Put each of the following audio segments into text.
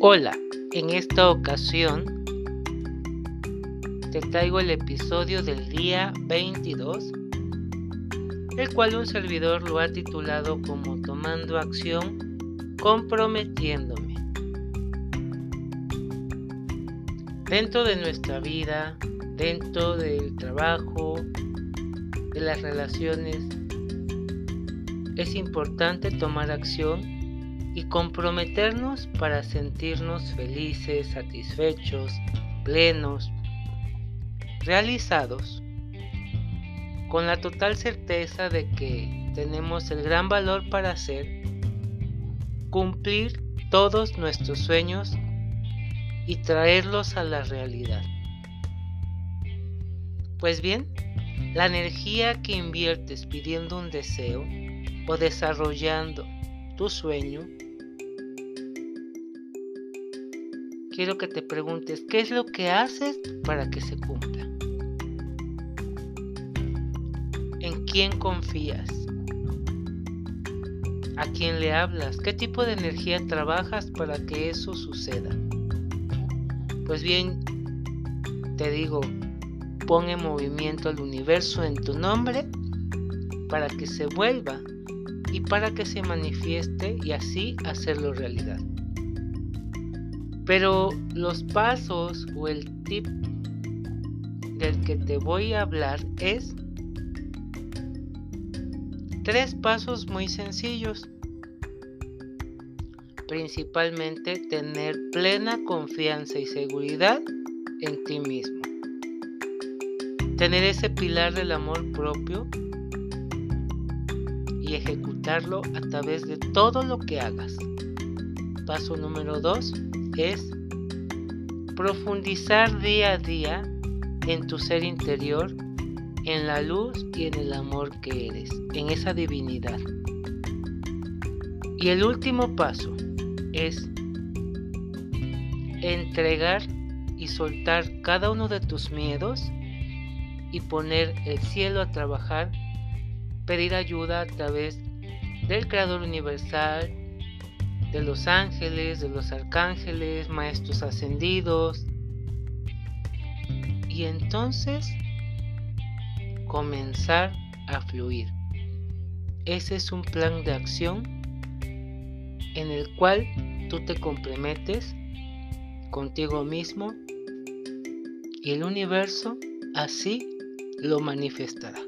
Hola, en esta ocasión te traigo el episodio del día 22, el cual un servidor lo ha titulado como Tomando acción, comprometiéndome. Dentro de nuestra vida, dentro del trabajo, de las relaciones, es importante tomar acción y comprometernos para sentirnos felices, satisfechos, plenos, realizados, con la total certeza de que tenemos el gran valor para hacer, cumplir todos nuestros sueños y traerlos a la realidad. Pues bien, la energía que inviertes pidiendo un deseo o desarrollando tu sueño quiero que te preguntes, ¿qué es lo que haces para que se cumpla? ¿En quién confías? ¿A quién le hablas? ¿Qué tipo de energía trabajas para que eso suceda? Pues bien, te digo, pon en movimiento al universo en tu nombre para que se vuelva y para que se manifieste y así hacerlo realidad. Pero los pasos o el tip del que te voy a hablar es tres pasos muy sencillos. Principalmente tener plena confianza y seguridad en ti mismo. Tener ese pilar del amor propio y ejecutarlo a través de todo lo que hagas. Paso número dos es profundizar día a día en tu ser interior, en la luz y en el amor que eres, en esa divinidad. Y el último paso es entregar y soltar cada uno de tus miedos y poner el cielo a trabajar, pedir ayuda a través del Creador Universal, de los ángeles, de los arcángeles, maestros ascendidos. Y entonces comenzar a fluir. Ese es un plan de acción en el cual tú te comprometes contigo mismo y el universo así lo manifestará.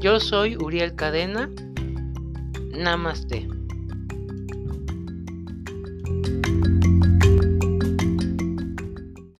Yo soy Uriel Cadena. Namaste.